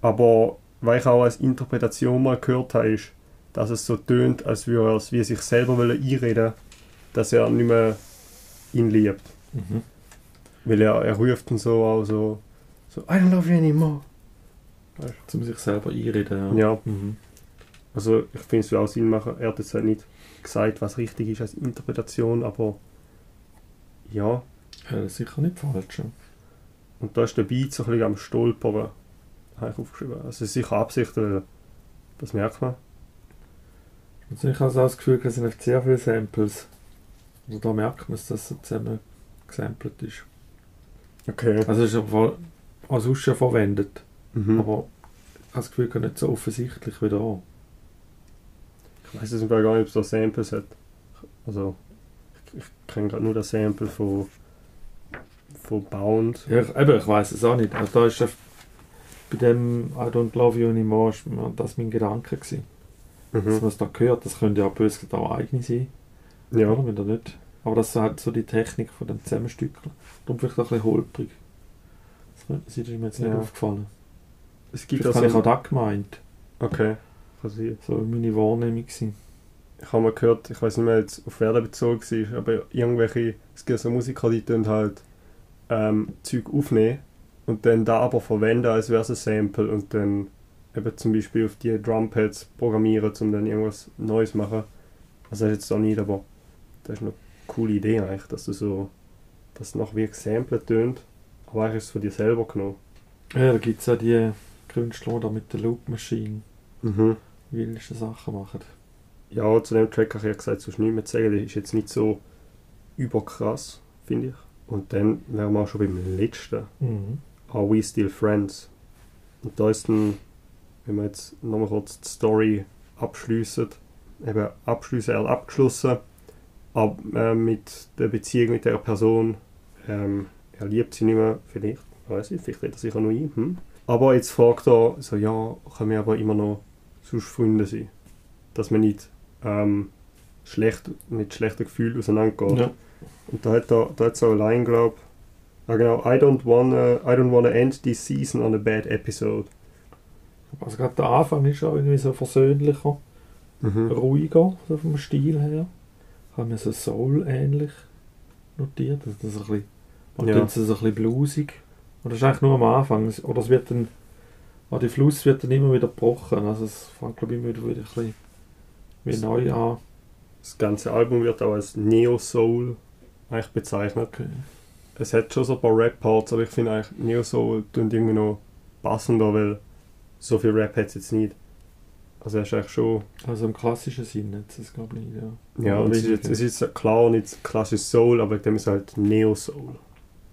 B: Aber, weil ich auch als Interpretation mal gehört habe, ist, dass es so tönt, als würde er es wie sich selber einreden dass er nicht mehr ihn liebt.
A: Mhm.
B: Weil er, er ruft ihn so auch so, so, I don't love you anymore.
A: Zum sich selber einreden. Ja.
B: Ja.
A: Mhm.
B: Also ich finde es würde auch Sinn machen. Er hat jetzt halt nicht gesagt, was richtig ist als Interpretation, aber ja.
A: ja, das ist sicher nicht falsch.
B: Und da ist der Beat so ein bisschen am Stolpern, habe ich aufgeschrieben. Also es ist sicher Absicht, das merkt man.
A: Also ich habe auch das Gefühl, es sind sehr viele Samples. Also da merkt man, dass das so zusammen gesampelt ist.
B: Okay.
A: Also es ist aber als schon verwendet.
B: Mhm.
A: Aber ich habe das Gefühl, nicht so offensichtlich wie da.
B: Ich weiß es Fall gar nicht, ob es da Samples hat. Also ich, kenne gerade nur das Sample von, von Bound.
A: Ja, ich, eben, ich weiß es auch nicht. Also da ist bei dem I don't love you anymore ist das mein Gedanke gewesen. Dass
B: Mhm.
A: man es da gehört, das könnte ja böse auch eigene sein.
B: Ja.
A: Oder? Wenn nicht. Aber das ist halt so die Technik von dem Zusammenstückeln. Darum vielleicht auch ein bisschen holprig. Das könnte sein, das ist mir jetzt nicht
B: Ja.
A: aufgefallen.
B: Es gibt
A: Vielleicht
B: also
A: habe ich auch das gemeint.
B: Okay. Sein.
A: So meine Wahrnehmung gewesen.
B: Ich habe mal gehört, ich weiß nicht mehr jetzt auf wer der bezogen war, aber irgendwelche, es gibt so Musiker, die tun halt ähm, Zeug aufnehmen und dann da aber verwenden, als wäre es ein Sample und dann eben zum Beispiel auf die Drumpads programmieren, um dann irgendwas Neues zu machen. Also das ist jetzt auch nicht, aber das ist eine coole Idee eigentlich, dass du so, dass noch wie gesampelt tönt, aber eigentlich ist es von dir selber genommen.
A: Ja, da gibt es ja die Künstler, da mit der Loop Machine
B: Mhm.
A: wildeste Sachen machen.
B: Ja, zu dem Track habe ich ja gesagt, sonst nichts mehr zu sagen, der ist jetzt nicht so überkrass, finde ich. Und dann wären wir auch schon beim letzten.
A: Mhm.
B: Are We Still Friends? Und da ist dann, wenn wir jetzt nochmal kurz die Story abschliessen, eben abschliessen, er hat abgeschlossen, ab, äh, mit der Beziehung mit der Person, ähm, er liebt sie nicht mehr, vielleicht, weiß ich, vielleicht redet er sich auch noch ein, hm? aber jetzt fragt er, so, ja, können wir aber immer noch sonst Freunde sein? Dass man nicht ähm, schlecht, mit schlechten Gefühlen auseinandergeht.
A: Ja.
B: Und da hat er, da hat er allein, glaube ich, ah, genau, I don't wanna, I don't wanna end this season on a bad episode.
A: Also gerade der Anfang ist auch irgendwie so versöhnlicher,
B: Mhm.
A: ruhiger, so vom Stil her. Ich habe mir so Soul ähnlich notiert. Also das ist ein bisschen, man
B: Ja.
A: ja. es so ein bisschen bluesig. Und das ist eigentlich nur am Anfang. Es- Oder es wird dann, ah, der Fluss wird dann immer wieder gebrochen. Also es fängt glaube ich immer wieder ein bisschen wie neu an.
B: Das ganze Album wird auch als Neo-Soul eigentlich bezeichnet.
A: Okay.
B: Es hat schon so ein paar Rap-Parts, aber ich finde eigentlich Neo-Soul klingt irgendwie noch passender, weil so viel Rap hat es jetzt nicht. Also er ist eigentlich schon...
A: Also im klassischen Sinn jetzt es glaube ich nicht, ja.
B: Ja, und es ist, jetzt, es ist klar nicht klassisch Soul, aber dem ist halt Neo-Soul.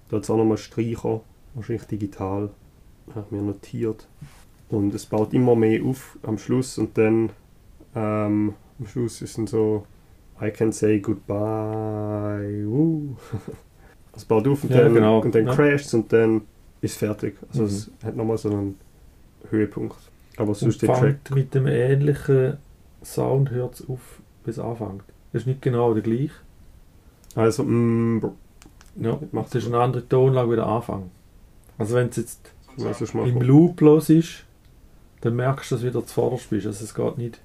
B: Da hat es auch nochmal Streicher, wahrscheinlich digital, habe ich mir notiert. Und es baut immer mehr auf am Schluss und dann ähm, am Schluss ist dann so I can say goodbye. Woo. es baut auf und
A: Ja,
B: dann,
A: genau.
B: und dann
A: Ja.
B: crasht es und dann ist es fertig. Also
A: Mhm.
B: es hat nochmal so einen Höhepunkt. Aber
A: Und
B: sonst der Track.
A: mit dem ähnlichen Sound hört es auf, bis es anfängt. Das ist nicht genau der gleiche.
B: Also, mm,
A: Ja,
B: Macht
A: das ist eine andere Tonlage wie der Anfang. Also wenn es jetzt im Loop los ist, dann merkst du, dass du wieder zuvorderst bist. Also es geht nicht.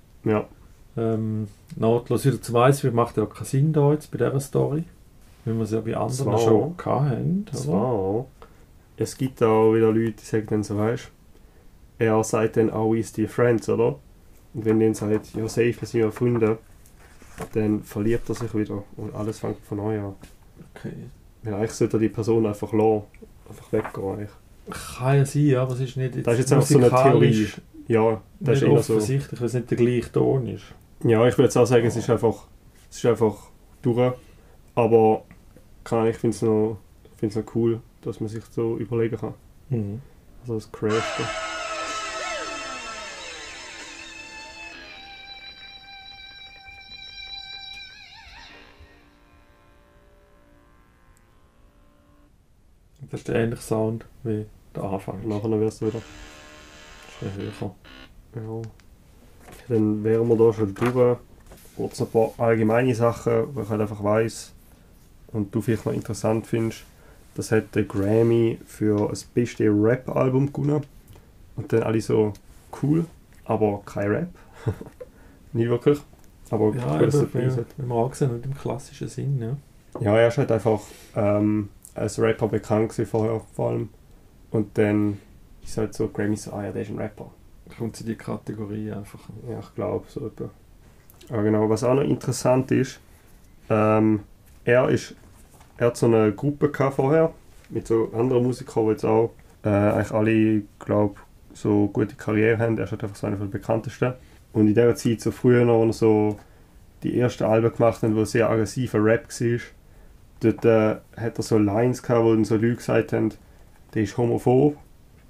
A: Ähm, nahtlos wieder zu weiss, wie macht ja auch keinen Sinn da jetzt bei dieser Story. Wenn wir es ja bei anderen
B: Zwar.
A: schon oder?
B: Zwar, es gibt auch wieder Leute, die sagen dann so, weißt er sagt dann auch, ist die Friends, oder? Und wenn dann sagt, ja, safe, wir sind ja Freunde, dann verliebt er sich wieder und alles fängt von neu an.
A: Okay.
B: Weil eigentlich sollte er die Person einfach lassen, einfach weggehen. Eigentlich.
A: Kann ja sein, aber es ist nicht jetzt
B: Das ist jetzt einfach so eine
A: musikalisch
B: Ja, das ist
A: nicht
B: immer so.
A: offensichtlich, weil es nicht der gleiche Ton ist.
B: Ja, ich würde jetzt auch sagen, es ist einfach, es ist einfach durch. Aber kann, ich finde es noch, find's noch cool, dass man sich so überlegen kann.
A: Mhm.
B: Also das Crash. da.
A: Das ist der ähnliche Sound wie der Anfang.
B: Nachher wirst du wieder.
A: Höher.
B: Ja. Dann wären wir da schon durch. Kurz ein paar allgemeine Sachen, die ich halt einfach weiss und du vielleicht noch interessant findest. Das hat der Grammy für das beste Rap-Album gewonnen. Und dann alle so cool, aber kein Rap. Nicht wirklich. Aber
A: Ja,
B: cool, dass er ist.
A: ja, wenn man angesehen nicht im klassischen Sinn, ja.
B: Ja, er ist halt einfach ähm, als Rapper bekannt gewesen vorher vor allem. Und dann ist halt so Grammy so, ah ja, der ist ein Rapper.
A: Kommt in die Kategorie einfach.
B: Ja, ich glaube so etwa. Aber genau, was auch noch interessant ist, ähm, er ist, er hat so eine Gruppe gehabt vorher mit so anderen Musikern, die jetzt auch äh, eigentlich alle, glaube so gute Karriere haben. Er ist halt einfach so einer der bekanntesten. Und in dieser Zeit, so früher noch, als so die ersten Alben gemacht haben, wo sehr aggressiver Rap war, dort äh, hat er so Lines gehabt, wo dann so Leute gesagt haben, der ist homophob.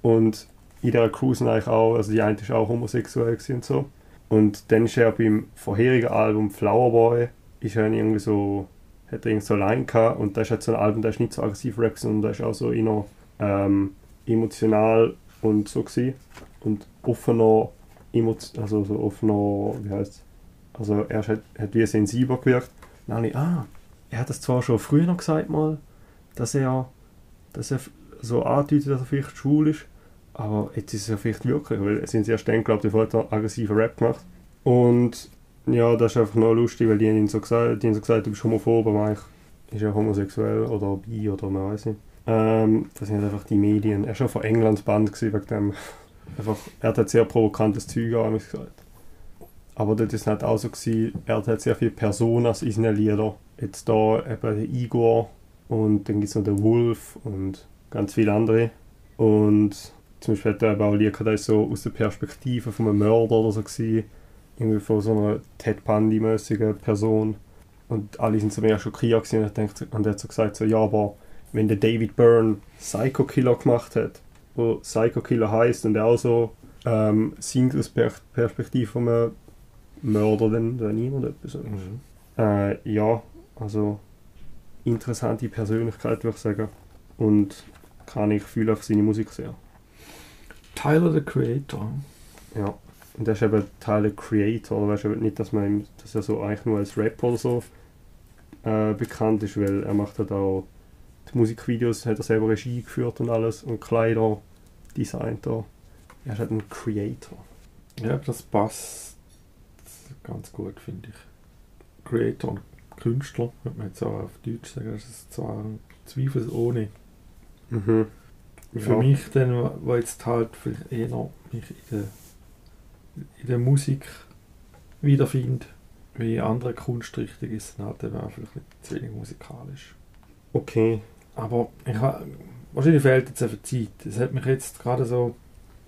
B: Und in dieser Crew sind eigentlich auch, also die eine ist auch homosexuell und so. Und dann ist er beim vorherigen Album Flower Boy, ist er irgendwie so, hat er irgendwie so Line gehabt und das ist halt so ein Album, das ist nicht so aggressiv Rap, sondern das ist auch so eher ähm, emotional und so gewesen. Und offener, also so offener, wie heißt Also er hat, hat wie sensibler gewirkt. Dann habe ich, ah, er hat das zwar schon früher noch gesagt mal, dass er, dass er so andeutet, dass er vielleicht schwul ist, aber jetzt ist es ja vielleicht wirklich, weil es sind erst dann, glaube ich, hat er aggressiven Rap gemacht. Und ja, das ist einfach noch lustig, weil die haben so gesagt, die haben so gesagt du bist homophob, aber eigentlich ist er homosexuell oder bi oder man weiß nicht. Ähm, das sind einfach die Medien. Er war schon von Englands Band wegen dem. Einfach, er hat sehr provokantes Zeug an mich gesagt. Aber das ist nicht auch so gewesen, er hat sehr viele Personas in seinen Liedern. Jetzt da eben Igor und dann gibt es noch den Wolf und ganz viele andere. Und zum Beispiel hat er Lieder, das ist so aus der Perspektive von einem Mörder oder so gewesen. Irgendwie von so einer Ted Bundy-mäßigen Person. Und alle sind so mega schockiert gewesen und, denkt, und er hat so gesagt, so, ja, aber wenn der David Byrne Psycho Killer gemacht hat, wo Psycho Killer heißt und er auch so ähm, singt aus per Perspektive von einem Mörder, dann, dann niemand etwas.
A: Mhm.
B: Äh, ja, also interessante Persönlichkeit würde ich sagen. Und kann ich fühle auf seine Musik sehr.
A: Tyler the Creator.
B: Ja. Und er ist eben Teil der Creator, weißt du, nicht, dass man ihm, dass er so eigentlich nur als Rapper oder so äh, bekannt ist, weil er macht halt auch die Musikvideos, hat er selber Regie geführt und alles und Kleider designt da. Er ist halt ein Creator.
A: Ja, das passt ganz gut, finde ich. Creator und Künstler, würde man jetzt auch auf Deutsch sagen, das ist zwar zweifelsohne.
B: Mhm.
A: Für
B: Ja.
A: mich dann, wo jetzt halt vielleicht eher mich in der, in der Musik wiederfinde, wie andere Kunstrichtungen ist, dann halt eben auch vielleicht zu wenig musikalisch.
B: Okay.
A: Aber ich wahrscheinlich fehlt jetzt einfach Zeit. Es hat mich jetzt gerade so,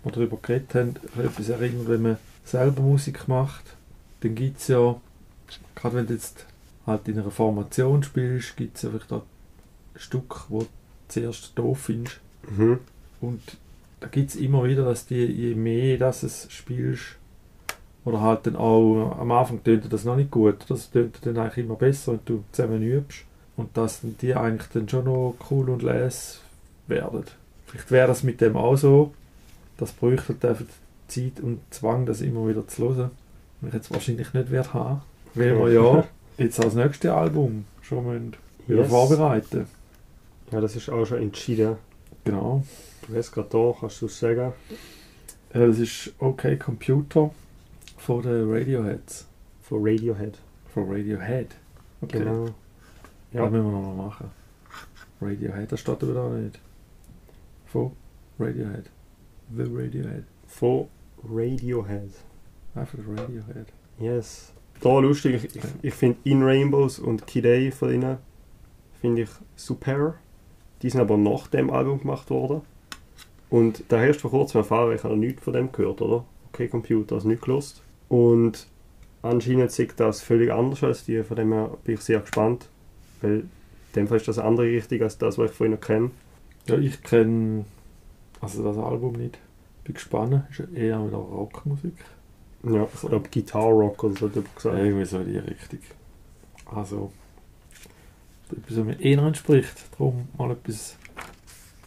A: wo wir darüber geredet haben, etwas erinnert, wenn man selber Musik macht, dann gibt es ja, gerade wenn du jetzt halt in einer Formation spielst, gibt es ja vielleicht auch ein Stück, wo du zuerst doof findest.
B: Mhm.
A: Und da gibt es immer wieder, dass die, je mehr dass es spielst, oder halt dann auch, am Anfang tönt das noch nicht gut, das tönt dann eigentlich immer besser, wenn du zusammen übst. Und dass dann die eigentlich dann schon noch cool und les werden. Vielleicht wäre das mit dem auch so, das bräuchte einfach Zeit und Zwang, das immer wieder zu hören. Und ich jetzt wahrscheinlich nicht werde haben, weil wir ja jetzt als nächstes Album schon wieder
B: Yes.
A: vorbereiten.
B: Ja, das ist auch schon entschieden.
A: Genau.
B: Du hast gerade da, kannst du es sagen?
A: Äh, Das ist OK Computer von den Radioheads.
B: Von Radiohead.
A: Von Radiohead. Okay.
B: Genau.
A: Ja. Das müssen wir nochmal machen. Radiohead, das steht aber da nicht. Von Radiohead. The Radiohead.
B: Von Radiohead.
A: Einfach Radiohead.
B: Yes. Da lustig, ich, ich, ich finde In Rainbows und Kid A von ihnen finde ich super. Die sind aber nach dem Album gemacht worden. Und da hast du vor kurzem erfahren, ich habe noch nichts von dem gehört, oder? Okay, Computer, also nicht gelost. Und anscheinend sieht das völlig anders als die, von dem her bin ich sehr gespannt. Weil in dem Fall ist das andere Richtung als das, was ich von ihnen kenne.
A: Ja, ich kenne also das Album nicht. Bin gespannt. Ist ja eher wieder Rockmusik.
B: Ja, ich glaube Guitar Rock oder so hat gesagt.
A: Irgendwie so die Richtung. Also, etwas, was mir eher entspricht. Darum mal etwas.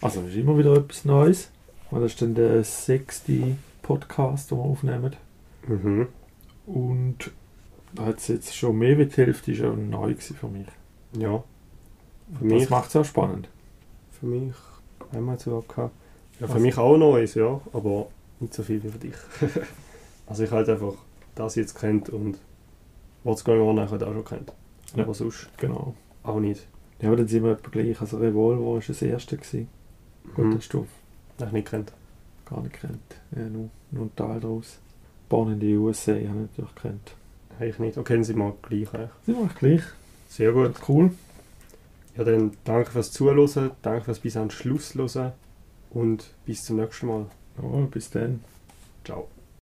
A: Also, es ist immer wieder etwas Neues. Und das ist dann der sechste Podcast, den wir aufnehmen.
B: Mhm.
A: Und da hat es jetzt schon mehr wie die Hälfte ja neu für mich.
B: Ja, Für
A: Und das macht es auch spannend.
B: für mich einmal sogar gehabt. Ja, für
A: Was?
B: mich auch Neues, ja, aber nicht so viel wie für dich. also ich halt einfach das jetzt kennt und What's Going On halt auch schon kennt.
A: Ja.
B: Aber sonst
A: Genau.
B: Auch nicht.
A: Ja, aber dann sind wir etwa gleich. Also Revolver war das erste. Gewesen. Gut,
B: Mhm.
A: hast du
B: Noch nicht kennt.
A: gar nicht kennt. Ja, nur, nur ein Teil daraus. Born in the USA habe ich natürlich kennt.
B: Ich nicht. Okay, sind wir gleich eigentlich.
A: Sind wir gleich.
B: Sehr gut.
A: Cool.
B: Ja, dann danke fürs Zuhören, danke fürs bis an den Schluss hören und bis zum nächsten Mal.
A: Ja, bis dann.
B: Ciao.